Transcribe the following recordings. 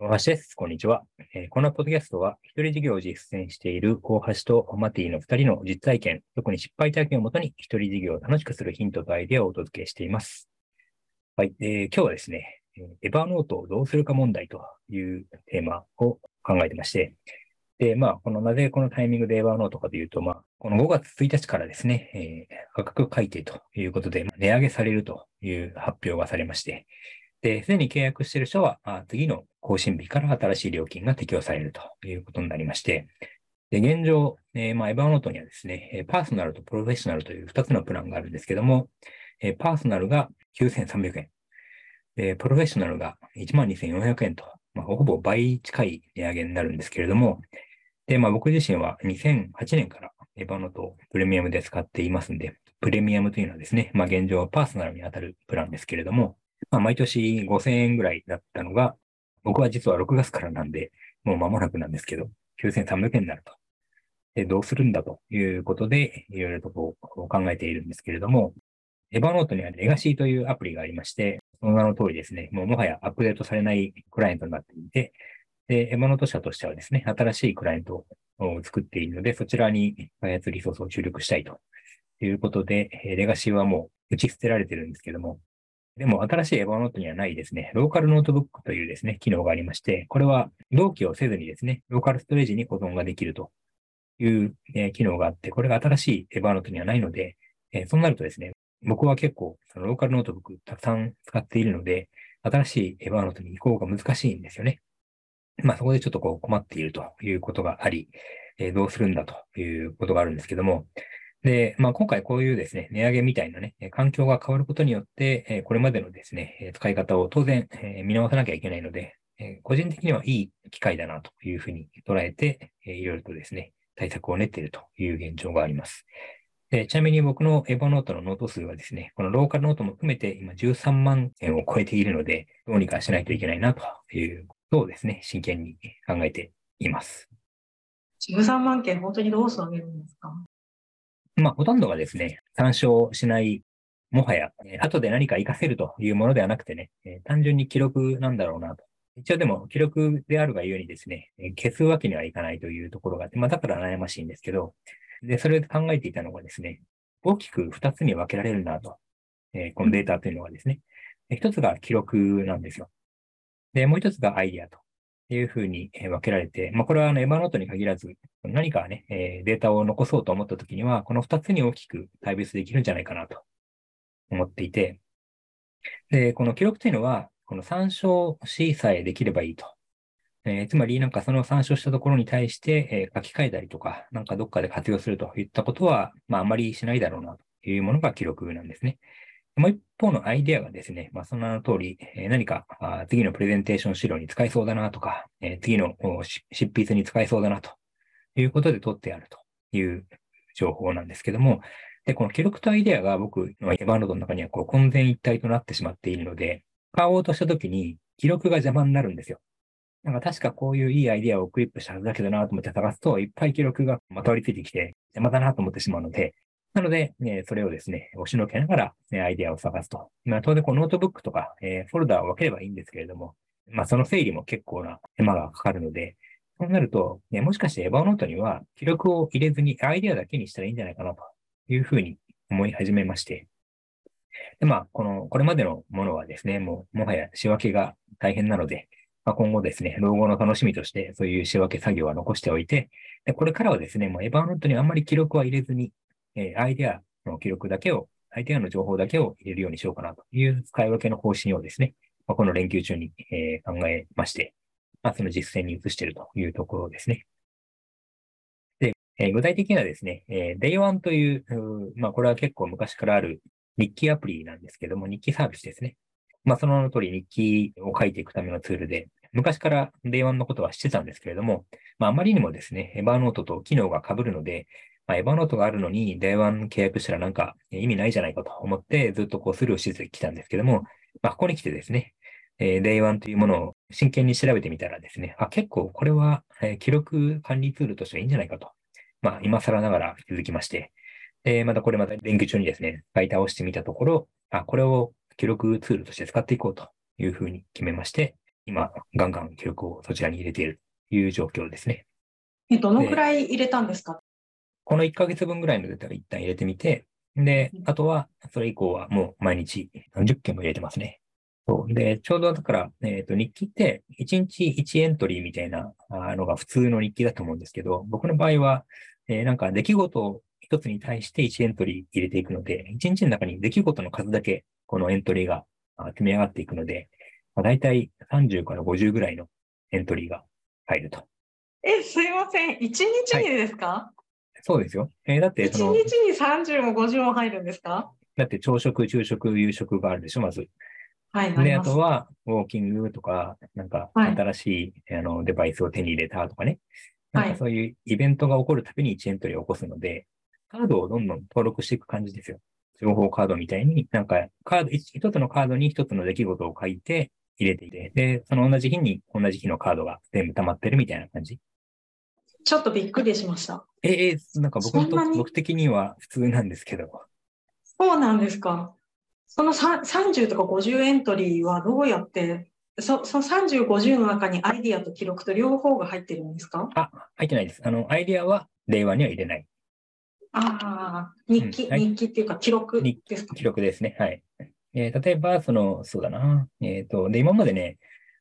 大橋です。こんにちは。えー、このポッドキャストは、一人事業を実践している大橋とマティの二人の実体験、特に失敗体験をもとに一人事業を楽しくするヒントとアイデアをお届けしています。はい。えー、今日はですね、エバーノートをどうするか問題というテーマを考えてまして、で、まあ、このなぜこのタイミングでエバーノートかというと、まあ、この5月1日からですね、えー、価格改定ということで、値上げされるという発表がされまして、で、すでに契約している人は、次の更新日から新しい料金が適用されるということになりまして、で、現状、えー、まあ、エヴァノートにはですね、パーソナルとプロフェッショナルという2つのプランがあるんですけども、えー、パーソナルが9300円、で、プロフェッショナルが12,400円と、まあ、ほぼ倍近い値上げになるんですけれども、で、まあ、僕自身は2008年からエヴァノートをプレミアムで使っていますんで、プレミアムというのはですね、まあ、現状はパーソナルに当たるプランですけれども、まあ、毎年5000円ぐらいだったのが、僕は実は6月からなんで、もう間もなくなんですけど、9300円になると。で、どうするんだということで、いろいろとこう考えているんですけれども、エヴァノートにはレガシーというアプリがありまして、その名の通りですね、もうもはやアップデートされないクライアントになっていて、で、エヴァノート社としてはですね、新しいクライアントを作っているので、そちらに開発リソースを注力したいということで、レガシーはもう打ち捨てられてるんですけども、でも、新しいエヴァノートにはないですね、ローカルノートブックというですね、機能がありまして、これは同期をせずにですね、ローカルストレージに保存ができるという、え機能があって、これが新しいエヴァノートにはないので、えそうなるとですね、僕は結構、そのローカルノートブックたくさん使っているので、新しいエヴァノートに移行が難しいんですよね。まあそこでちょっとこう困っているということがあり、えどうするんだということがあるんですけども、で、まあ、今回こういうですね、値上げみたいなね、環境が変わることによって、これまでのですね、使い方を当然見直さなきゃいけないので、個人的にはいい機会だなというふうに捉えて、いろいろとですね、対策を練っているという現状があります。でちなみに僕の Evernote のノート数はですね、このローカルノートも含めて今13万件を超えているので、どうにかしないといけないなということをですね、真剣に考えています。13万件、本当にどうしてあげるんですか？まあ、ほとんどがですね、参照しない、もはや、後で何か活かせるというものではなくてね、え、単純に記録なんだろうなと。一応でも記録であるがゆえにですね、消すわけにはいかないというところがあって、まあ、だから悩ましいんですけど、で、それで考えていたのがですね、大きく二つに分けられるなと。えこのデータというのはですね、一つが記録なんですよ。で、もう一つがアイディアと。いうふうに分けられて、まあ、これはあのエヴァノートに限らず、何かね、えデータを残そうと思ったときには、この2つに大きく対別できるんじゃないかなと思っていて、で、この記録というのは、この参照しさえできればいいと。えー、つまり、なんかその参照したところに対して、え、書き換えたりとか、なんかどっかで活用するといったことは、まあ、あまりしないだろうなというものが記録なんですね。もう一方のアイデアがですね、まあ、その名の通り、え、何かあ次のプレゼンテーション資料に使えそうだなとか、え、次の執筆に使えそうだなということで取ってあるという情報なんですけども、で、この記録とアイデアが僕のエヴァノードの中にはこう混然一体となってしまっているので、買おうとしたときに記録が邪魔になるんですよ。なんか確かこういういいアイデアをクリップしたはずだけどなと思って探すと、いっぱい記録がまとわりついてきて邪魔だなと思ってしまうので、なので、えそれをですね、押しのけながら、ね、アイデアを探すと。まあ、当然、このノートブックとか、えフォルダを分ければいいんですけれども、まあ、その整理も結構な手間がかかるので、そうなると、ね、もしかして Evernote には記録を入れずにアイデアだけにしたらいいんじゃないかなというふうに思い始めまして。で、まあ、この、これまでのものはですね、もう、もはや仕分けが大変なので、まあ、今後ですね、老後の楽しみとして、そういう仕分け作業は残しておいて、でこれからはですね、もうエヴァノートにあんまり記録は入れずに、えアイデアの記録だけを、アイデアの情報だけを入れるようにしようかなという使い分けの方針をですね、まあ、この連休中に、え考えまして、まあ、その実践に移しているというところですね。で、え具体的にはですね、え Day1 という、まあ、これは結構昔からある日記アプリなんですけども、日記サービスですね。まあ、その名の通り日記を書いていくためのツールで、昔から Day1 のことは知ってたんですけれども、まあ、あまりにもですね、エバーノートと機能が被るので、まあ、エヴァノートがあるのに、Day 1契約したらなんか意味ないじゃないかと思って、ずっとこうスルーしてきたんですけども、まあ、ここに来てですね、えー、Day 1というものを真剣に調べてみたらですね、あ、結構これは、えー、記録管理ツールとしてはいいんじゃないかと、まあ、今更ながら気づきまして、で、またこれまた連休中にですね、買い倒してみたところ、あ、これを記録ツールとして使っていこうというふうに決めまして、今、ガンガン記録をそちらに入れているという状況ですね。え、どのくらい入れたんですか？この1ヶ月分ぐらいのデータを一旦入れてみて、で、あとは、それ以降はもう毎日何十件も入れてますね。そうで、ちょうどだから、えっ、と、日記って1日1エントリーみたいなあのが普通の日記だと思うんですけど、僕の場合は、えーなんか出来事一つに対して1エントリー入れていくので、1日の中に出来事の数だけこのエントリーがあ積み上がっていくので、まあ、大体30から50ぐらいのエントリーが入ると。え、すいません。一日にですか？そうですよ。えーだって一、その、日に30も50も入るんですか？だって朝食、昼食、夕食があるでしょ、まず。はい、で、あとは、ウォーキングとか、なんか、はい新しい、あのデバイスを手に入れたとかね。なんはいかそういうイベントが起こるたびに1エントリーを起こすので、カードをどんどん登録していく感じですよ。情報カードみたいに、なんか、カード、一一つのカードに一つの出来事を書いて入れていて、で、その同じ日に同じ日のカードが全部溜まってるみたいな感じ。ちょっとびっくりしました。ええなんか僕の僕的には普通なんですけど。そうなんですか。そのさ30とか50エントリーはどうやって、そその30、50の中にアイディアと記録と両方が入ってるんですか？あ、入ってないです。あの、アイディアは令和には入れない。ああ、日記、うんはい日記っていうか記録日ですか？記録ですね。はい。えー例えば、その、そうだな。えっ、と、で、今までね、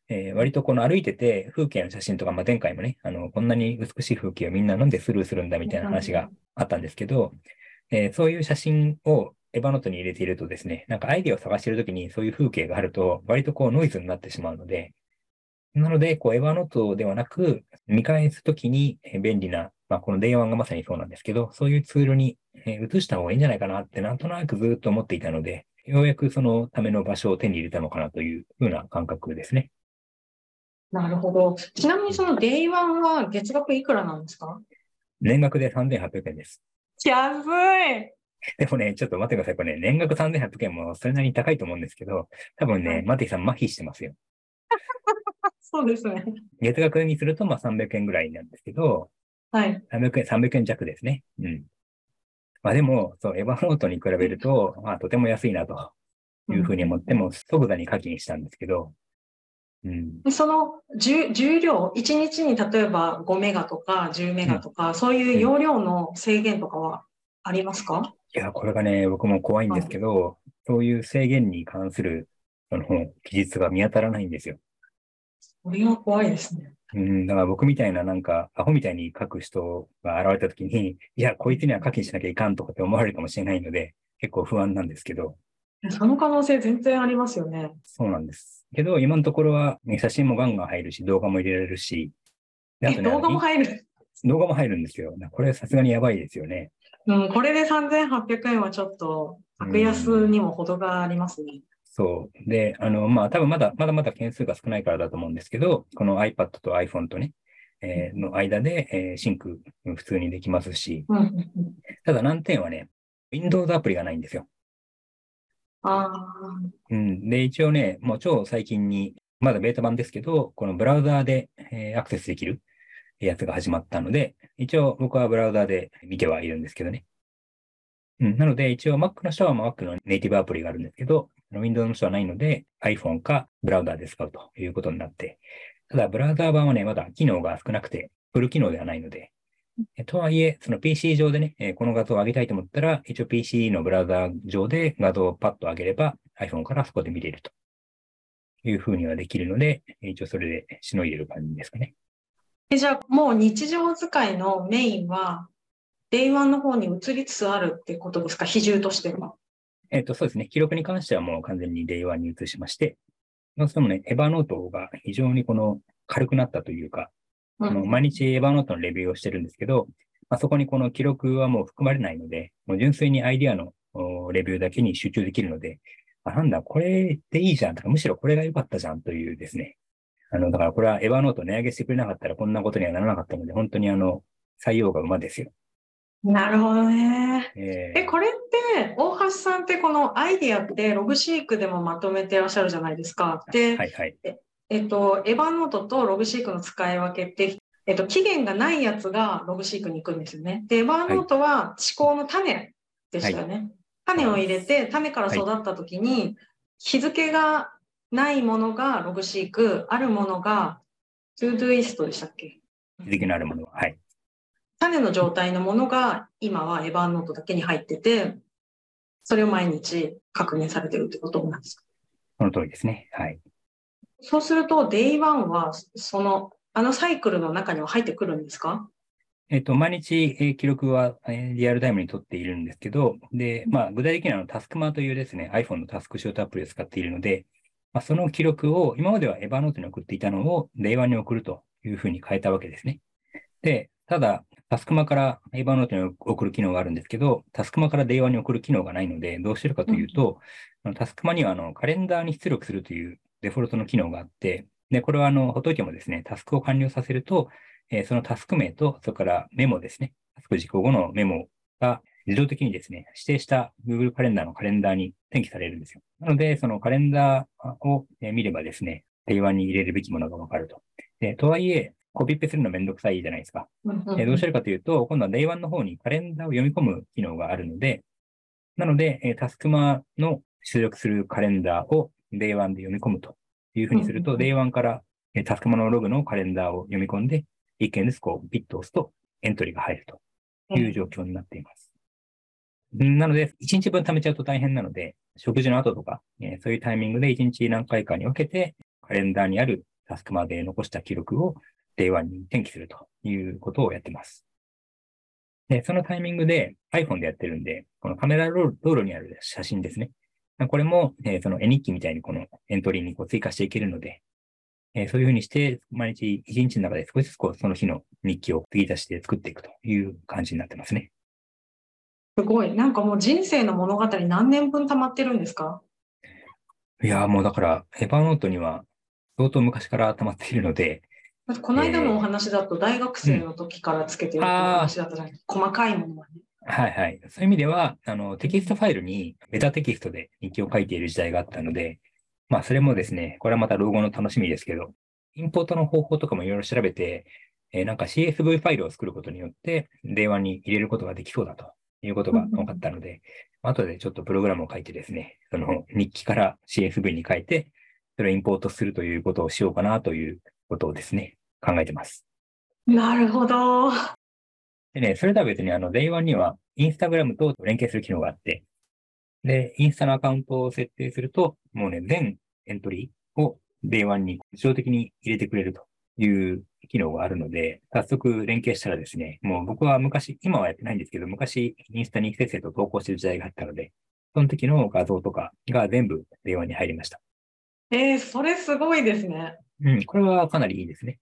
えー割とこの歩いてて風景の写真とか、まあ、前回もね、あの、こんなに美しい風景をみんななんでスルーするんだみたいな話があったんですけど、えーそういう写真をエヴァノートに入れているとですね、なんかアイディアを探しているときにそういう風景があると、割とこうノイズになってしまうので、なので、こう、エヴァノートではなく、見返すときにえー便利な、まあ、この Day1 がまさにそうなんですけど、そういうツールにえー移した方がいいんじゃないかなって、なんとなくずっと思っていたので、ようやくそのための場所を手に入れたのかなというふうな感覚ですね。なるほど。ちなみにその Day1 は月額いくらなんですか？年額で3800円です。安い。でもね、ちょっと待ってください。これね、年額3800円もそれなりに高いと思うんですけど、多分ね、はいマティさん麻痺してますよ。そうですね。月額にするとまあ300円ぐらいなんですけど、はい。300円、300円弱ですね。うん。まあでも、そう、エヴァノートに比べると、まあとても安いなというふうに思って、もう即座に課金したんですけど、うん。でその重重量、1日に例えば5メガとか10メガとか、そういう容量の制限とかはありますか？いや、これがね、僕も怖いんですけど、そういう制限に関する、その、記述が見当たらないんですよ。これは怖いですね。うん、だから僕みたいななんか、アホみたいに書く人が現れたときに、いや、こいつには課金しなきゃいかんとかって思われるかもしれないので、結構不安なんですけど、その可能性全然ありますよね。そうなんです。けど、今のところは、ね、写真もガンガン入るし、動画も入れられるし、ね動画も入る？動画も入るんですよ。これさすがにやばいですよね。うん、これで3800円はちょっと、格安にも程がありますね。そう。で、あの、まあ、多分まだ、まだまだ件数が少ないからだと思うんですけど、この iPad と iPhone とね、えーの間で、えーシンク普通にできますし、うんうんうん、ただ難点はね、Windows アプリがないんですよ。あうん。で、一応ね、もう超最近に、まだベータ版ですけど、このブラウザーで、えーアクセスできるやつが始まったので、一応僕はブラウザーで見てはいるんですけどね。うん。なので、一応 Mac の人は Mac のネイティブアプリがあるんですけど、Windows の人はないので、iPhone かブラウザーで使うということになって、ただブラウザー版はね、まだ機能が少なくて、フル機能ではないので、とはいえ、その PC 上でね、えーこの画像を上げたいと思ったら、一応 PC のブラウザー上で画像をパッと上げれば iPhone からそこで見れるというふうにはできるので、一応それでしのいでる感じですかね。えじゃあ、もう日常使いのメインは、Day1 の方に移りつつあるってことですか？比重としては。えっ、と、そうですね。記録に関してはもう完全に Day1 に移しまして、どうしてもね、エヴァノートが非常にこの軽くなったというか、うあのん、毎日エヴァノートのレビューをしてるんですけど、まあ、そこにこの記録はもう含まれないので、もう純粋にアイディアのおレビューだけに集中できるので、あなんだ、これでいいじゃんとか、むしろこれが良かったじゃんというですね。あの、だからこれはエヴァノート値上げしてくれなかったらこんなことにはならなかったので、本当にあの、採用が馬ですよ。なるほどね。ええ、これって、大橋さんってこのアイディアってログシークでもまとめてらっしゃるじゃないですか。で、はいはい。えっと、エヴァノートとログシークの使い分けって、えっと、期限がないやつがログシークに行くんですよね。で、エヴァノートは思考の種でしたよね。種を入れて、種から育った時に、日付がないものがログシーク、あるものがTodoist でしたっけ？日付のあるものは。はい。種の状態のものが今は Evernote だけに入ってて、それを毎日確認されてるってことなんですか？その通りですね。はい。そうすると、Day1 は、その、あのサイクルの中には入ってくるんですか？えっ、と、毎日、えー記録は、えーリアルタイムに取っているんですけど、で、まあ、具体的にはたすくまというですね、iPhone の TaskChute アプリを使っているので、まあ、その記録を、今までは Evernote に送っていたのを Day1 に送るというふうに変えたわけですね。で、ただ、タスクマから Evernote に送る機能があるんですけど、タスクマから Day1 に送る機能がないので、どうしてるかというと、あのタスクマにはあのカレンダーに出力するというデフォルトの機能があって、で、これはあの、ほっといてもですね、タスクを完了させると、えーそのタスク名と、それからメモですね。タスク実行後のメモが自動的にですね、指定した Google カレンダーのカレンダーに転記されるんですよ。なので、そのカレンダーをえー見ればですね、定番に入れるべきものがわかると。で、とはいえ、コピペするのめんどくさいじゃないですか。えーどうしてるかというと、今度は Day1 の方にカレンダーを読み込む機能があるので、なので、えータスクマの出力するカレンダーを Day1 で読み込むというふうにすると、うんうん Day1 からえータスクマのログのカレンダーを読み込んで、一件ずつこう、ピッと押すとエントリーが入るという状況になっています。んなので、1日分貯めちゃうと大変なので、食事の後とか、えーそういうタイミングで1日何回かに分けて、カレンダーにあるタスクまで残した記録を Day1 に転記するということをやってます。で、そのタイミングで iPhone でやってるんで、このカメラロールにある写真ですね。これも、えーその絵日記みたいにこのエントリーにこう追加していけるので、えーそういうふうにして、毎日一日の中で少しずつこうその日の日記を継ぎ足して作っていくという感じになってますね。すごい。なんかもう人生の物語何年分溜まってるんですか？いやーもうだから、 Evernote には相当昔から溜まっているので、この間のお話だと大学生の時からつけてるって話だったじゃない、細かいものはね。はいはい。そういう意味では、あの、テキストファイルにベタテキストで日記を書いている時代があったので、まあ、それもですね、これはまた老後の楽しみですけど、インポートの方法とかもいろいろ調べて、えーなんか CSV ファイルを作ることによって、 Day1 に入れることができそうだということが分かったので、後でちょっとプログラムを書いてですね、その日記から CSV に書いて、それをインポートするということをしようかなということをですね、考えてます。なるほど。でね、それとは別にあの、Day1 にはインスタグラムと連携する機能があって、で、インスタのアカウントを設定すると、もうね、全エントリーを Day1 に自動的に入れてくれるという機能があるので、早速連携したらですね、もう僕は昔、今はやってないんですけど、昔インスタにせっせと投稿してる時代があったので、その時の画像とかが全部 Day1 に入りました。えー、それすごいですね。うん、これはかなりいいですね。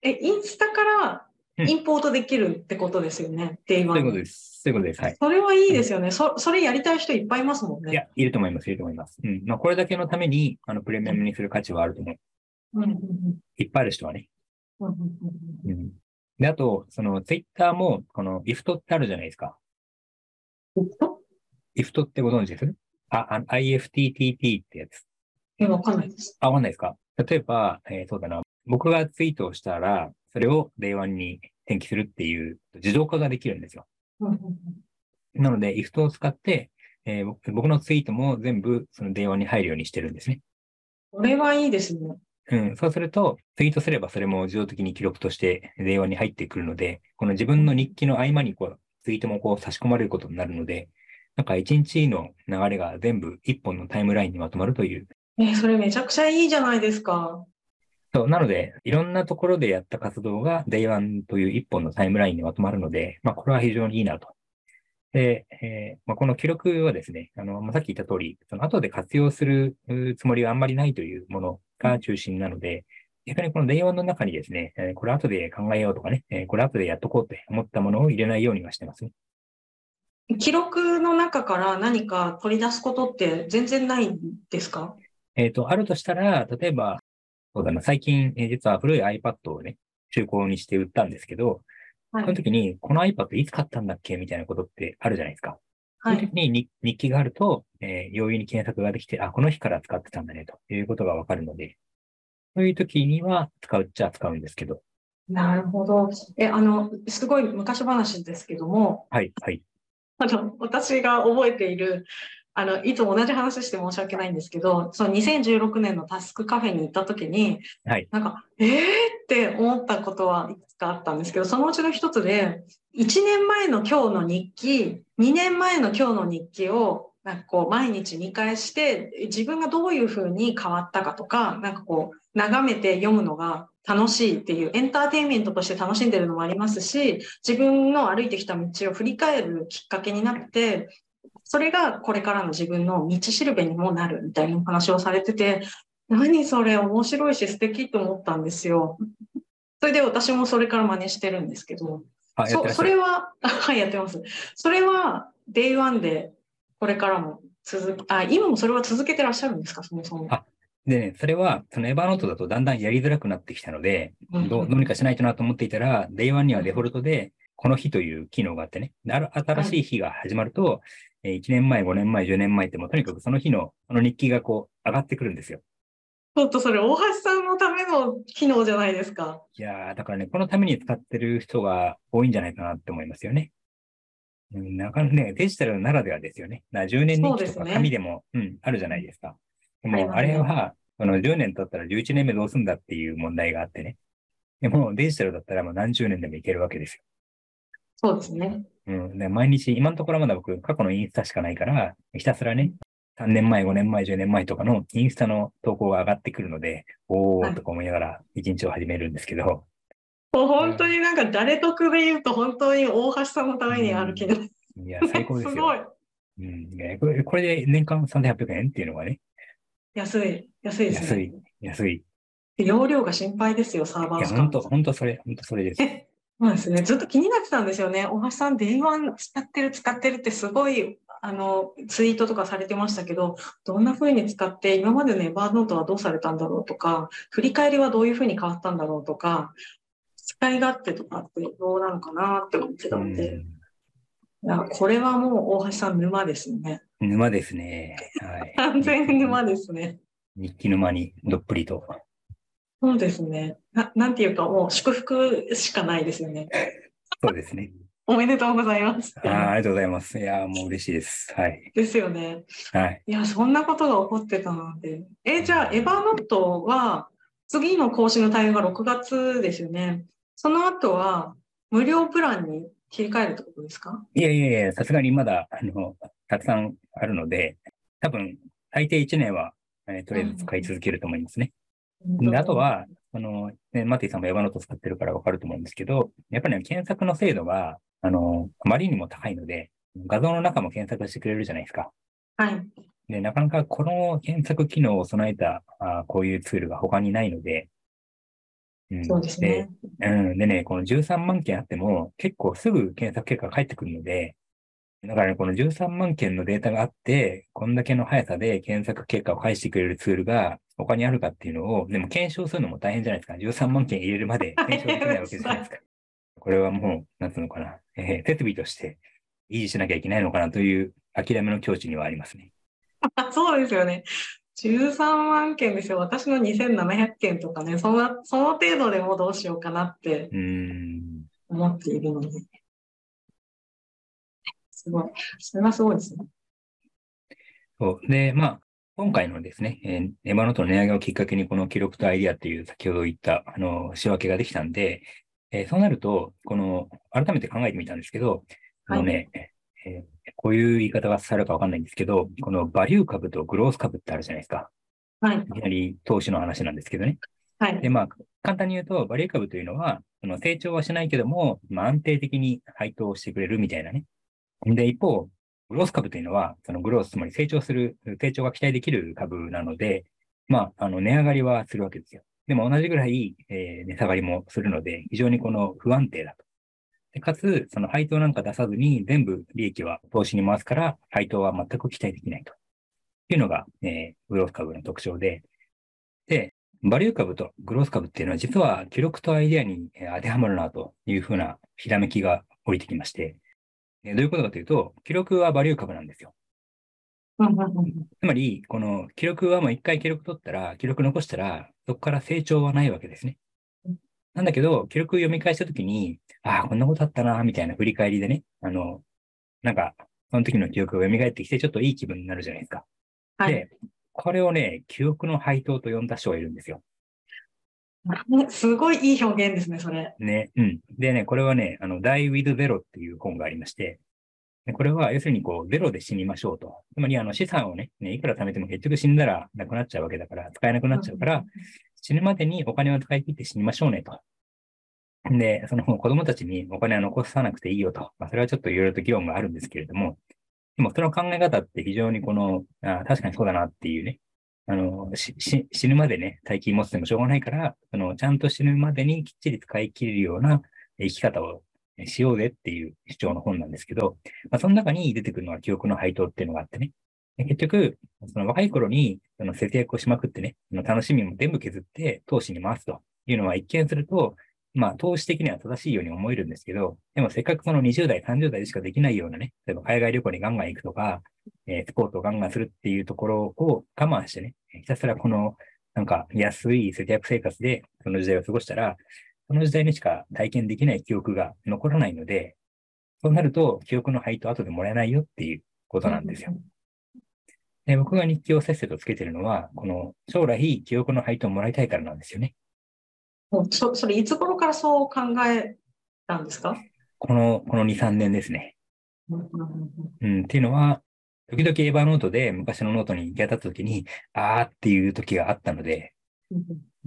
え、インスタからうんインポートできるってことですよね、 Day1 そういうことです。そういうことです。はい。それはいいですよね。そそれやりたい人いっぱいいますもんね。いや、いると思います、いると思います。うん。まあ、これだけのために、あの、プレミアムにする価値はあると思う。うんいっぱいある人はね。うん。で、あと、その、ツイッターも、この、 IFTTT ってあるじゃないですか。うんと IFT ってご存知です？あ、あ IFTTT ってやつ。え、わかんないです。あ、わかんないですか？例えば、えーそうだな。僕がツイートをしたら、それを Day1 に転記するっていう自動化ができるんですよ。なので、IFT を使って、えー僕僕のツイートも全部その Day1 に入るようにしてるんですね。これはいいですね。うん、そうすると、ツイートすればそれも自動的に記録として電話に入ってくるので、この自分の日記の合間にこうツイートもこう差し込まれることになるので、なんか一日の流れが全部一本のタイムラインにまとまるという。え、それめちゃくちゃいいじゃないですか。そう、なので、いろんなところでやった活動が Day1 という一本のタイムラインにまとまるので、まあ、これは非常にいいなと。で、えーまあ、この記録はですね、あの、まあ、さっき言った通り、その後で活用するうつもりはあんまりないというものが中心なので、逆にこの Day1 の中にですね、えーこれ後で考えようとかね、えーこれ後でやっとこうって思ったものを入れないようにはしてますね。記録の中から何か取り出すことって全然ないんですか？えっ、と、あるとしたら、例えば、そうだな、最近、えー実は古い iPad をね、中古にして売ったんですけど、はいその時に、この iPad いつ買ったんだっけ？みたいなことってあるじゃないですか。はい。そういう時に日日記があると、えー容易に検索ができて、あ、この日から使ってたんだね、ということがわかるので、そういう時には使うっちゃ使うんですけど、なるほど。え、あの、すごい昔話ですけども、はい、はい。あの、私が覚えているあの、いつも同じ話して申し訳ないんですけど、その2016年のタスクカフェに行った時に、はい。なんか、えーって思ったことはいくつかあったんですけど、そのうちの一つで、1年前の今日の日記、2年前の今日の日記を、なんかこう、毎日見返して、自分がどういうふうに変わったかとか、なんかこう、眺めて読むのが楽しいっていう、エンターテインメントとして楽しんでるのもありますし、自分の歩いてきた道を振り返るきっかけになって、それがこれからの自分の道しるべにもなるみたいなお話をされてて、何それ面白いし素敵と思ったんですよ。それで私もそれから真似してるんですけど、そそ。れは、はい、やってます。それは、 Day1 でこれからも続き、あ、今もそれは続けてらっしゃるんですか、そもそも。あでね、それは、その Evernote だとだんだんやりづらくなってきたので、うんどうどうにかしないとなと思っていたら、Day1 にはデフォルトで、この日という機能があってね、新しい日が始まると、えー1年前、5年前、10年前ってもうとにかくその日の、その日記がこう上がってくるんですよ。ちょっとそれ、大橋さんのための機能じゃないですか。いやー、だからね、このために使ってる人が多いんじゃないかなって思いますよね。うん、なかなかね、デジタルならではですよね。だから10年日記とか紙でも、うん、あるじゃないですか。でも、あれは、その10年経ったら11年目どうすんだっていう問題があってね。でも、デジタルだったらもう何十年でもいけるわけですよ。そうですね。うん。で毎日、今のところまだ僕、過去のインスタしかないから、ひたすらね、3年前、5年前、10年前とかのインスタの投稿が上がってくるので、おはいーとか思いながら一日を始めるんですけど、もう本当になんか誰得で言うと本当に大橋さんのためにある機能。いや、最高ですすよ。ごい。うん、いやこれこれで年間3800円っていうのがね、安い。安いですね。安い、安い。容量が心配ですよ、サーバいや、ー使う本当本当それ、本当それです。そうですね。ずっと気になってたんですよね。大橋さん、電話使ってる、使ってるってすごい、あの、ツイートとかされてましたけど、どんな風に使って、今までのエバーノートはどうされたんだろうとか、振り返りはどういう風に変わったんだろうとか、使い勝手とかってどうなのかなって思ってたので、いやこれはもう大橋さん沼ですよね。うん、沼ですね。はい。完全に沼ですね。日記沼にどっぷりと。そうですね。ななんていうか、もう祝福しかないですよね。そうですね。おめでとうございます。あーありがとうございます。いやー、もう嬉しいです。はい。ですよね。はい。いや、そんなことが起こってたなんて。え、じゃあ、エヴァーノットは、次の更新の対応が6月ですよね。その後は、無料プランに切り替えるってことですか？いやいやいや、さすがにまだ、あの、たくさんあるので、多分、最低1年は、えーとりあえず使い続けると思いますね。であと、は、あの、ね、マティさんもエヴァノート使ってるからわかると思うんですけど、やっぱりね、検索の精度が、あの、あまりにも高いので、画像の中も検索してくれるじゃないですか。はい。で、なかなかこの検索機能を備えた、あこういうツールが他にないので、うんそうですね。でうん。でね、この13万件あっても、結構すぐ検索結果が返ってくるので、だからね、この13万件のデータがあって、こんだけの速さで検索結果を返してくれるツールが他にあるかっていうのを、でも検証するのも大変じゃないですか。13万件入れるまで 検証できないわけじゃないですか。これはもう、なんつうのかな、えー設備として維持しなきゃいけないのかなという諦めの境地にはありますね。あ そうですよね。13万件ですよ。私の2700件とかね、そんな、その程度でもどうしようかなって。思っているので。すごい。それはすごいですね。そう。で、まあ、今回のですね、えーエマノートの値上げをきっかけに、この記録とアイディアっていう先ほど言った、あの、仕分けができたんで、えーそうなると、この、改めて考えてみたんですけど、あのね、えーこういう言い方がされるかわかんないんですけど、このバリュー株とグロース株ってあるじゃないですか。はい。いきなり投資の話なんですけどね。はい。で、まあ、簡単に言うと、バリュー株というのは、その成長はしないけども、まあ、安定的に配当をしてくれるみたいなね。で、一方、グロース株というのは、そのグロース、つまり成長する、成長が期待できる株なので、まあ、あの、値上がりはするわけですよ。でも同じぐらい、えー値下がりもするので、非常にこの不安定だと。でかつ、その配当なんか出さずに全部利益は投資に回すから、配当は全く期待できないと。いうのが、えーグロース株の特徴で、で、バリュー株とグロース株っていうのは実は記録とアイデアに当てはまるなというふうなひらめきが降りてきまして、どういうことかというと、記録はバリュー株なんですよ。つまり、この記録はもう一回記録取ったら、記録残したら、そこから成長はないわけですねうん。なんだけど、記録読み返したときに、ああ、こんなことあったな、みたいな振り返りでね、あの、なんか、その時の記憶が蘇ってきて、ちょっといい気分になるじゃないですか。はい。で、これをね、記憶の配当と呼んだ人がいるんですよ。すごいいい表現ですね、それ。ね。うん。でね、これはね、あの、Die with Zero っていう本がありまして、でこれは要するにこう、ゼロで死にましょうと。つまりあの資産をね、ねいくら貯めても結局死んだらなくなっちゃうわけだから、使えなくなっちゃうから、死ぬまでにお金を使い切って死にましょうねと。で、その子供たちにお金は残さなくていいよと。まあ、それはちょっといろいろと議論があるんですけれども、でもその考え方って非常にこの、あ確かにそうだなっていうね、あの、しし死ぬまでね、大金持ってもしょうがないから、その、ちゃんと死ぬまでにきっちり使い切れるような生き方をしようぜっていう主張の本なんですけど、まあ、その中に出てくるのは記憶の配当っていうのがあってね。結局、その若い頃にその節約をしまくってね、楽しみも全部削って投資に回すというのは一見すると、まあ投資的には正しいように思えるんですけど、でもせっかくその20代、30代でしかできないようなね、例えば海外旅行にガンガン行くとか、えースポーツをガンガンするっていうところを我慢してね、ひたすらこのなんか安い節約生活でその時代を過ごしたら、その時代にしか体験できない記憶が残らないので、そうなると記憶の配当後でもらえないよっていうことなんですよ。で僕が日記をせっせとつけてるのは、この将来記憶の配当をもらいたいからなんですよね。もうそそれ、いつ頃からそう考えたんですか？この、この2、3年ですね。うんっていうのは、時々 Evernote で昔のノートに行き当たった時に、あーっていう時があったので、うん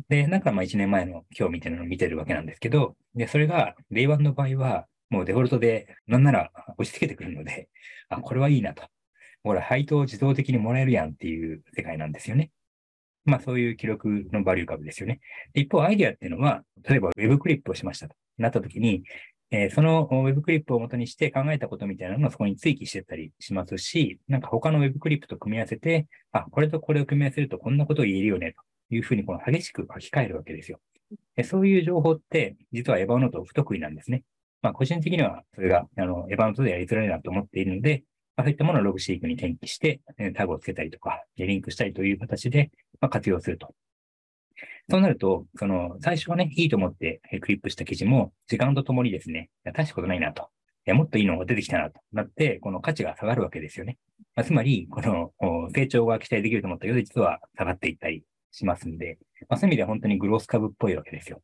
で、なんかまあ1年前の今日みたいなのを見てるわけなんですけど、で、それが、令和の場合は、もうデフォルトで、なんなら押し付けてくるので、あ、これはいいなと。ほら、配当を自動的にもらえるやんっていう世界なんですよね。まあそういう記録のバリュー株ですよね。一方、アイデアっていうのは、例えば Web クリップをしましたとなった時に、えーその Web クリップを元にして考えたことみたいなのをそこに追記してたりしますし、なんか他の Web クリップと組み合わせて、あ、これとこれを組み合わせるとこんなことを言えるよね、というふうにこの激しく書き換えるわけですよ。でそういう情報って、実はエヴァノート不得意なんですね。まあ個人的にはそれが、あの、エヴァノートでやりづらいなと思っているので、そういったものをログシークに転記して、タグをつけたりとか、リンクしたりという形で、活用すると。そうなると、その、最初はね、いいと思ってクリップした記事も、時間とともにですね、大したことないなと。もっといいのが出てきたなとなって、この価値が下がるわけですよね。まあ、つまり、この成長が期待できると思ったけど、実は下がっていったりしますんで、まあ、そういう意味では本当にグロース株っぽいわけですよ。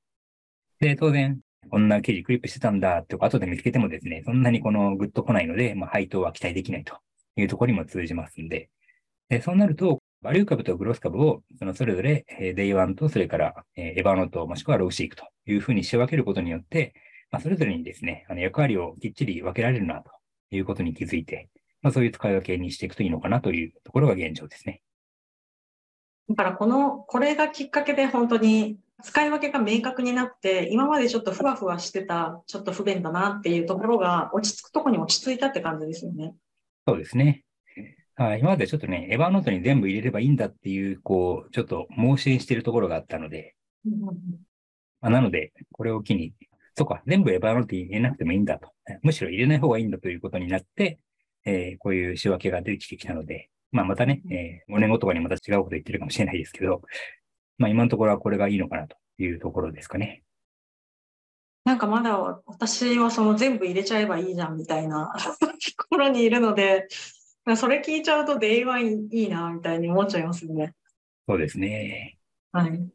で、当然、こんな記事クリップしてたんだって後で見つけてもですね、そんなにこのグッと来ないので、まあ、配当は期待できないというところにも通じますんで、でそうなると、バリュー株とグロース株を、そのそれぞれ、えー、 Day1と、それから、えー Evernote、もしくは Logseq というふうに仕分けることによって、まあ、それぞれにですね、あの役割をきっちり分けられるなということに気づいて、まあ、そういう使い分けにしていくといいのかなというところが現状ですね。だからこの、これがきっかけで本当に使い分けが明確になって、今までちょっとふわふわしてた、ちょっと不便だなっていうところが落ち着くところに落ち着いたって感じですよね。そうですね。はい、今までちょっとね、エバーノートに全部入れればいいんだっていう、こう、ちょっと盲信しているところがあったので、まあ、なので、これを機に、そうか、全部エバーノートに入れなくてもいいんだと。むしろ入れない方がいいんだということになって、えーこういう仕分けが出てきてきたので、まあまたね、えー5年後とかにまた違うこと言ってるかもしれないですけど、まあ今のところはこれがいいのかなというところですかね。なんかまだ私はその全部入れちゃえばいいじゃんみたいな ところにいるので、それ聞いちゃうと Day1 いいなみたいに思っちゃいますよね。そうですね。はい。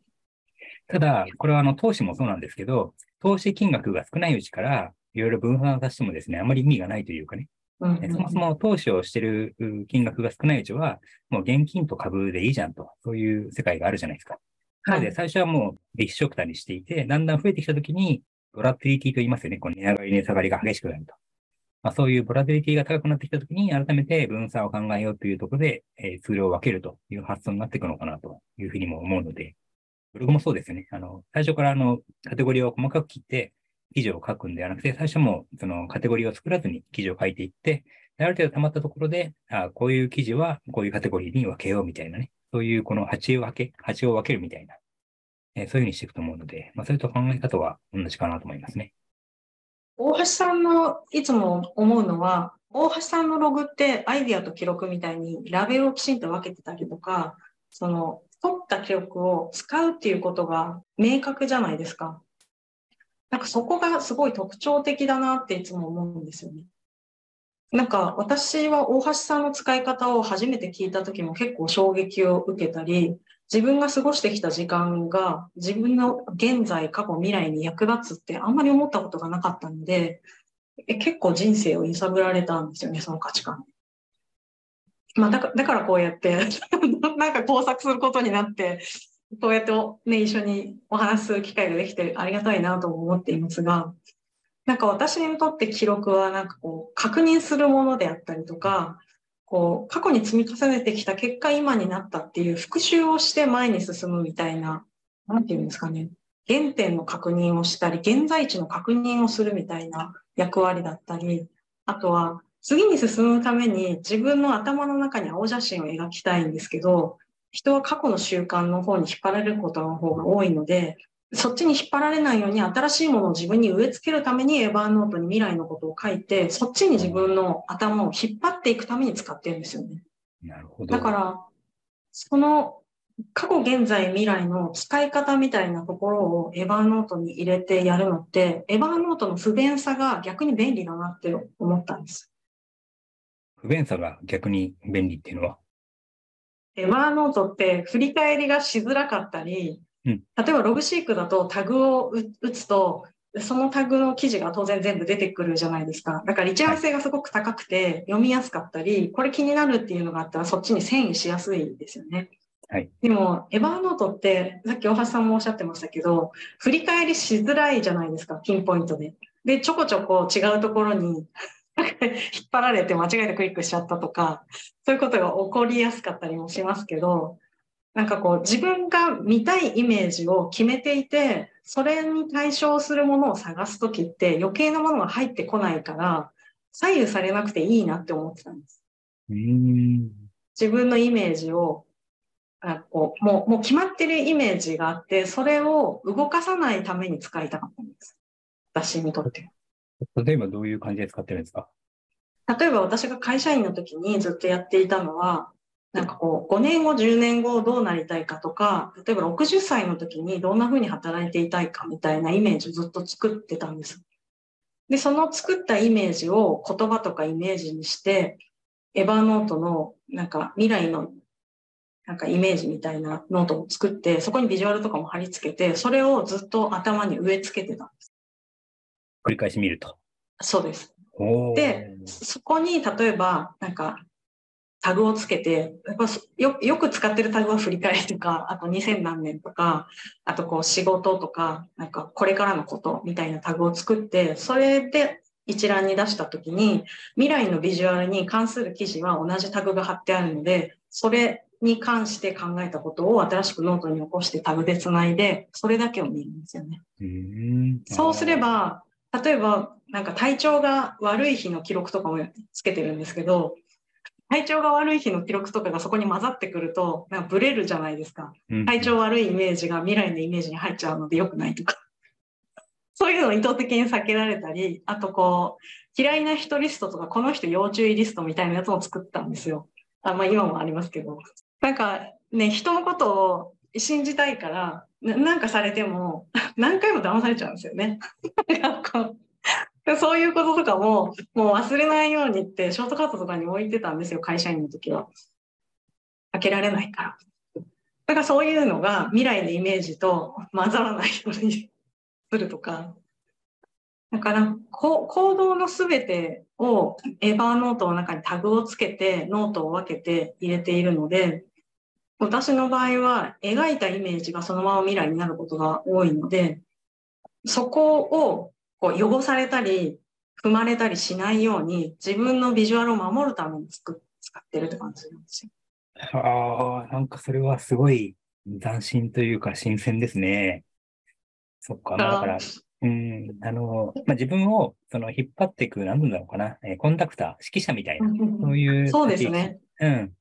ただ、これはあの投資もそうなんですけど、投資金額が少ないうちから、いろいろ分散させてもですね、あまり意味がないというかね、うんえそもそも投資をしているう金額が少ないうちは、もう現金と株でいいじゃんと、そういう世界があるじゃないですか。なので、最初はもう一緒くたにしていて、だんだん増えてきたときに、ボラティリティと言いますよね。この値上がり、値下がりが激しくなると。まあ、そういうボラティリティが高くなってきたときに、改めて分散を考えようというところで、えーツールを分けるという発想になっていくのかなというふうにも思うので、ブログもそうですよね。あの、最初からあの、カテゴリーを細かく切って、記事を書くんではなくて、最初もそのカテゴリーを作らずに記事を書いていって、である程度溜まったところで、あこういう記事はこういうカテゴリーに分けようみたいなね。そういうこの鉢を分け、鉢を分けるみたいな、えーそういうふうにしていくと思うので、まあ、それと考え方は同じかなと思いますね。大橋さんのいつも思うのは、大橋さんのログってアイディアと記録みたいにラベルをきちんと分けてたりとか、その取った記録を使うっていうことが明確じゃないですか。なんかそこがすごい特徴的だなっていつも思うんですよね。なんか私は大橋さんの使い方を初めて聞いた時も結構衝撃を受けたり、自分が過ごしてきた時間が自分の現在、過去、未来に役立つってあんまり思ったことがなかったので、結構人生を揺さぶられたんですよね、その価値観。まあ、だかだからこうやって なんか工作することになって、こうやってね、一緒にお話しする機会ができてありがたいなと思っていますが、なんか私にとって記録はなんかこう確認するものであったりとか、こう過去に積み重ねてきた結果今になったっていう復習をして前に進むみたいな、なんていうんですかね。原点の確認をしたり、現在地の確認をするみたいな役割だったり、あとは次に進むために自分の頭の中に青写真を描きたいんですけど、人は過去の習慣の方に引っ張られることの方が多いので、そっちに引っ張られないように新しいものを自分に植え付けるためにエヴァーノートに未来のことを書いて、そっちに自分の頭を引っ張っていくために使ってるんですよね。なるほど。だから、その過去、現在、未来の使い方みたいなところをエヴァーノートに入れてやるのって、エヴァーノートの不便さが逆に便利だなって思ったんです。不便さが逆に便利っていうのは？エヴァーノートって振り返りがしづらかったり、うん、例えばログシークだとタグを打つと、そのタグの記事が当然全部出てくるじゃないですか。だから一覧性がすごく高くて読みやすかったり、これ気になるっていうのがあったらそっちに遷移しやすいですよね。はい、でも、エヴァーノートって、さっき大橋さんもおっしゃってましたけど、振り返りしづらいじゃないですか、ピンポイントで。で、ちょこちょこ違うところに 引っ張られて間違えてクリックしちゃったとか、そういうことが起こりやすかったりもしますけど、なんかこう自分が見たいイメージを決めていて、それに対象するものを探すときって余計なものが入ってこないから、左右されなくていいなって思ってたんです。自分のイメージをあこうもうもう決まってるイメージがあって、それを動かさないために使いたかったんです。私にとって。例えばどういう感じで使ってるんですか？例えば私が会社員の時にずっとやっていたのは、なんかこう、5年後、10年後どうなりたいかとか、例えば60歳の時にどんな風に働いていたいかみたいなイメージをずっと作ってたんです。で、その作ったイメージを言葉とかイメージにして、 Evernote のなんか未来のなんかイメージみたいなノートを作って、そこにビジュアルとかも貼り付けて、それをずっと頭に植え付けてたんです。繰り返し見ると。そうです。で、そこに例えば、なんか、タグをつけて、やっぱよよく使ってるタグは振り返りとか、あと2000何年とか、あとこう仕事とか、なんかこれからのことみたいなタグを作って、それで一覧に出したときに、未来のビジュアルに関する記事は同じタグが貼ってあるので、それに関して考えたことを新しくノートに起こしてタグでつないで、それだけを見るんですよね。そうすれば、例えば、なんか体調が悪い日の記録とかもつけてるんですけど、体調が悪い日の記録とかがそこに混ざってくると、なんかブレるじゃないですか。体調悪いイメージが未来のイメージに入っちゃうので良くないとか。そういうのを意図的に避けられたり、あとこう、嫌いな人リストとか、この人要注意リストみたいなやつも作ったんですよ。あまあ今もありますけど。なんかね、人のことを信じたいから、なんかされても、何回も騙されちゃうんですよね。そういうこととかも、もう忘れないようにって、ショートカットとかに置いてたんですよ、会社員の時は。開けられないから。だからそういうのが未来のイメージと混ざらないようにするとか。だから行動のすべてを Evernote の中にタグをつけてノートを分けて入れているので、私の場合は描いたイメージがそのまま未来になることが多いので、そこをこう汚されたり、踏まれたりしないように、自分のビジュアルを守るために使ってるって感じなんですよ。ああ、なんかそれはすごい斬新というか新鮮ですね。そっか、だから、うん、あの、まあ、自分をその引っ張っていく、なんだろうかな、えー、コンタクター、指揮者みたいな、そういう。そうですね。うん。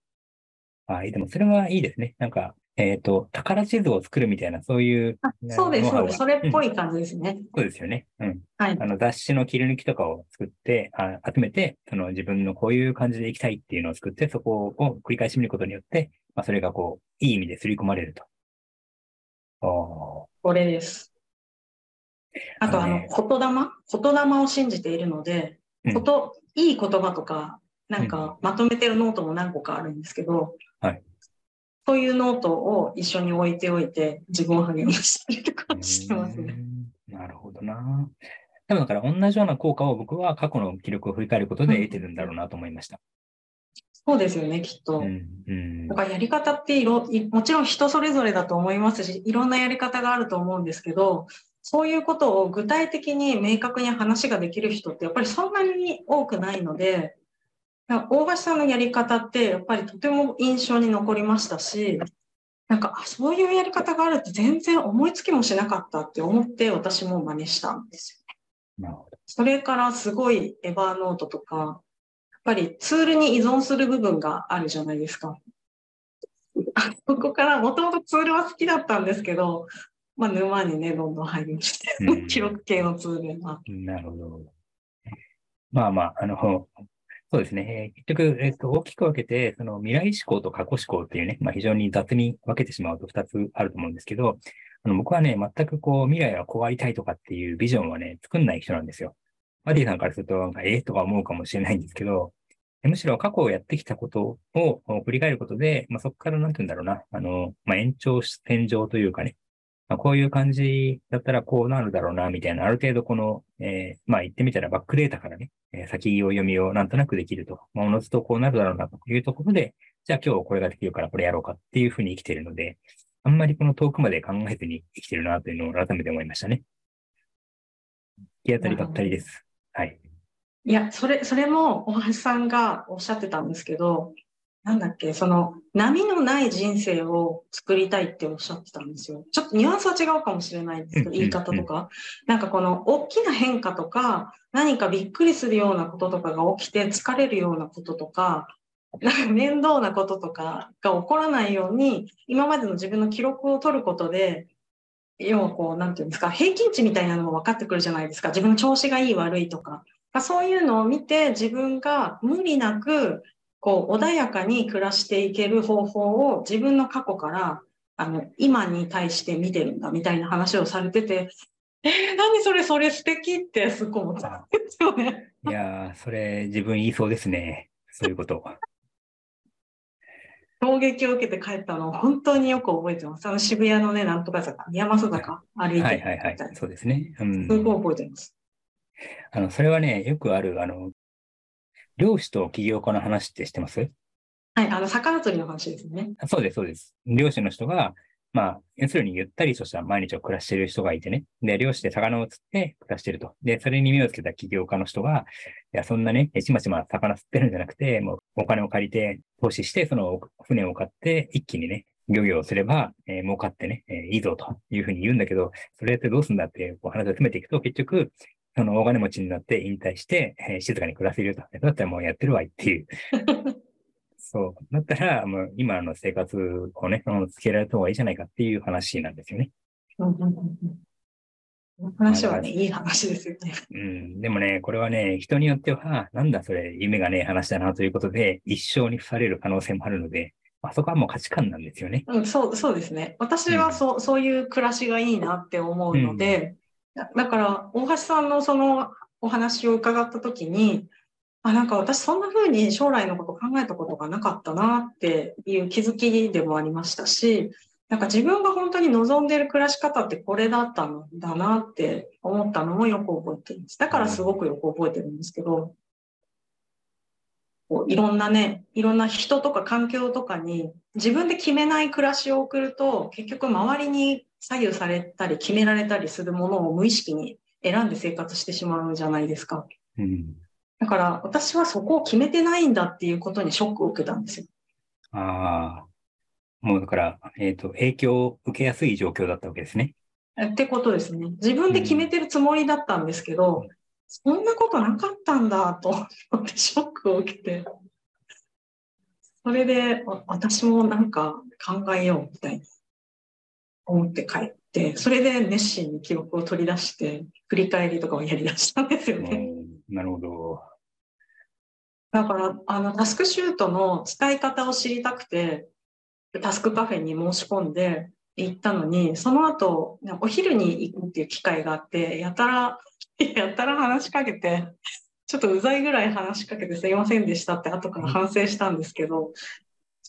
あでもそれはいいですね。なんか、えっ、ー、と、宝地図を作るみたいな、そういう。そうです、そうです。それっぽい感じですね、うん。そうですよね。うん。はい。あの、雑誌の切り抜きとかを作って、あ集めて、その自分のこういう感じでいきたいっていうのを作って、そこを繰り返し見ることによって、まあ、それがこう、いい意味で刷り込まれると。おこれです。あと、あの、言霊？言霊を信じているので、うんこと、いい言葉とか、なんかまとめてるノートも何個かあるんですけど、はいそういうノートを一緒に置いておいて、自分を励ましたりとかしてますね。うんなるほどな。でもだから同じような効果を僕は過去の記録を振り返ることで得てるんだろうなと思いました。そうですよね、きっと。うん。うんだからやり方っていろいもちろん人それぞれだと思いますしいろんなやり方があると思うんですけどそういうことを具体的に明確に話ができる人ってやっぱりそんなに多くないので大橋さんのやり方ってやっぱりとても印象に残りましたしなんかあそういうやり方があるって全然思いつきもしなかったって思って私も真似したんですよ。なるほど。それからすごいエヴァーノートとか、やっぱりツールに依存する部分があるじゃないですか。あそこからもともとツールは好きだったんですけど、まあ、沼にね、どんどん入りまして、うん記録系のツールは。なるほど。まあまあ、あの、そうですね。結局、えっと、大きく分けて、その未来思考と過去思考っていうね、まあ非常に雑に分けてしまうと2つあると思うんですけど、あの僕はね、全くこう、未来はこうありたいとかっていうビジョンはね、作んない人なんですよ。マディさんからすると、なんか、ええとか思うかもしれないんですけど、むしろ過去をやってきたことを振り返ることで、まあ、そこからなんて言うんだろうな、あの、まあ、延長線上というかね、まあ、こういう感じだったらこうなるだろうな、みたいな、ある程度この、えーまあ言ってみたらバックデータからね、えー先を読みをなんとなくできると。まあ、おのずとこうなるだろうなというところで、じゃあ今日これができるからこれやろうかっていうふうに生きてるので、あんまりこの遠くまで考えずに生きてるなというのを改めて思いましたね。行き当たりばったりです。はい。いや、それ、それも大橋さんがおっしゃってたんですけど、なんだっけ、その波のない人生を作りたいっておっしゃってたんですよ。ちょっとニュアンスは違うかもしれないんですけど、うん言い方とか。なんかこの大きな変化とか、何かびっくりするようなこととかが起きて疲れるようなこととか、なんか面倒なこととかが起こらないように、今までの自分の記録を取ることで、要はこう、なんていうんですか、平均値みたいなのも分かってくるじゃないですか。自分の調子がいい悪いとか。そういうのを見て自分が無理なくこう穏やかに暮らしていける方法を自分の過去からあの今に対して見てるんだみたいな話をされてて、えー、何それそれ素敵ってすっごい思ったんですよね。いやー、それ自分言いそうですね。そういうこと。衝撃を受けて帰ったのを本当によく覚えてます。あの渋谷のね、なんとか坂、宮益坂歩いてはいはいはい。そうですね。うん。すごい覚えてます。あの、それはね、よくある、あの、漁師と起業家の話って知ってます？はい、あの、魚釣りの話ですね。あそうです、そうです。漁師の人が、まあ、要するにゆったりとした毎日を暮らしている人がいてね。で、漁師で魚を釣って暮らしていると。で、それに目をつけた起業家の人が、いや、そんなね、ちまちま魚釣ってるんじゃなくて、もうお金を借りて、投資して、その船を買って、一気にね、漁業をすれば、えー儲かってね、えーいいぞというふうに言うんだけど、それやってどうすんだってこう話を詰めていくと、結局、その大金持ちになって引退して、えー静かに暮らせると。だったらもうやってるわいっていう。そう。だったら、もう今の生活をね、つけられた方がいいじゃないかっていう話なんですよね。うんうんうんうんこの話はね、いい話ですよね。うん。でもね、これはね、人によっては、なんだそれ、夢がねえ話だなということで、一生に付される可能性もあるので、あそこはもう価値観なんですよね。うん、そう、そうですね。私はそう、そういう暮らしがいいなって思うので、だから、大橋さんのそのお話を伺ったときに、あ、なんか私そんな風に将来のこと考えたことがなかったなっていう気づきでもありましたし、なんか自分が本当に望んでいる暮らし方ってこれだったんだなって思ったのもよく覚えてるんです。だからすごくよく覚えてるんですけど、こういろんなね、いろんな人とか環境とかに自分で決めない暮らしを送ると、結局周りに左右されたり決められたりするものを無意識に選んで生活してしまうじゃないですか。うん。だから私はそこを決めてないんだっていうことにショックを受けたんですよ。ああ。もうだから、えっ、と、影響を受けやすい状況だったわけですね。ってことですね。自分で決めてるつもりだったんですけど、そんなことなかったんだと思ってショックを受けて、それであ私もなんか考えようみたいに思って帰って、それで熱心に記録を取り出して、振り返りとかをやり出したんですよね。うんなるほど。だから、あの、タスクシュートの使い方を知りたくて、タスクカフェに申し込んで行ったのに、その後、お昼に行くっていう機会があって、やたら、やたら話しかけて、ちょっとうざいぐらい話しかけてすいませんでしたって後から反省したんですけど、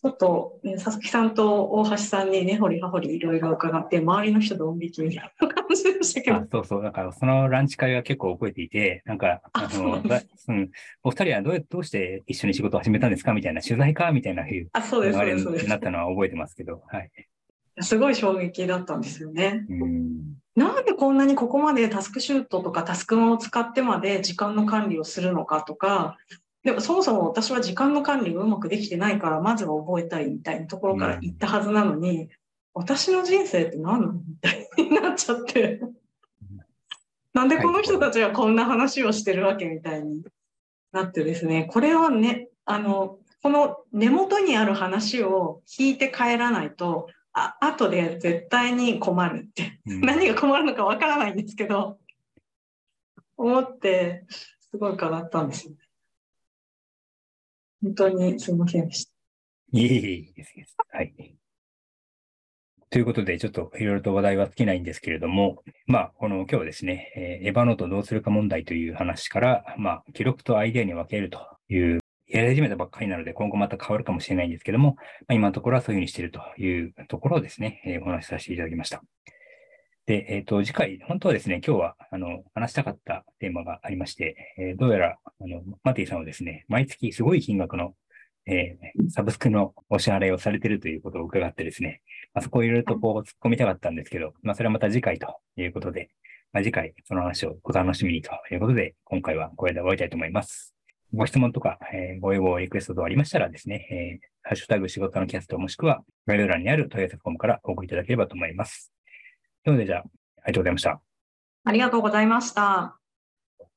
ちょっと、ね、佐々木さんと大橋さんに根掘り葉掘りいろいろ伺って、周りの人ドン引きみたいな感じでしたけど。そうそう、だからそのランチ会は結構覚えていて、なんか、あの、うん、お二人はどうどうして一緒に仕事を始めたんですかみたいな、取材かみたいなうあ、そうです、そうです、そうです。なったのは覚えてますけど、はい。すごい衝撃だったんですよね。うんなんでこんなにここまでタスクシュートとかタスクマを使ってまで時間の管理をするのかとか、でもそもそも私は時間の管理がうまくできてないから、まずは覚えたいみたいなところから言ったはずなのに、私の人生って何なのみたいになっちゃって。なんでこの人たちはこんな話をしてるわけみたいになってですね、これはね、あの、この根元にある話を聞いて帰らないと、あ後で絶対に困るって、うん、何が困るのかわからないんですけど、思って、すごい変わったんですよね。本当にすみませんでした。いえいえいいです。はい。ということで、ちょっといろいろと話題は尽きないんですけれども、まあ、この今日はですね、えー、エヴァノートどうするか問題という話から、まあ、記録とアイデアに分けるという、やり始めたばっかりなので、今後また変わるかもしれないんですけども、まあ、今のところはそういうふうにしているというところをですね、えー、お話しさせていただきました。で、えっ、ー、と、次回、本当はですね、今日は、あの、話したかったテーマがありまして、えー、どうやら、あの、マティさんはですね、毎月すごい金額の、えー、サブスクのお支払いをされているということを伺ってですね、まあ、そこをいろいろとこう突っ込みたかったんですけど、まあ、それはまた次回ということで、まあ、次回その話をお楽しみにということで、今回はこれで終わりたいと思います。ご質問とか、えー、ご要望、リクエスト等ありましたらですね、えー、ハッシュタグ仕事のキャストもしくは概要欄にある問い合わせフォームからお送りいただければと思います。というので、じゃあ、ありがとうございました。ありがとうございました。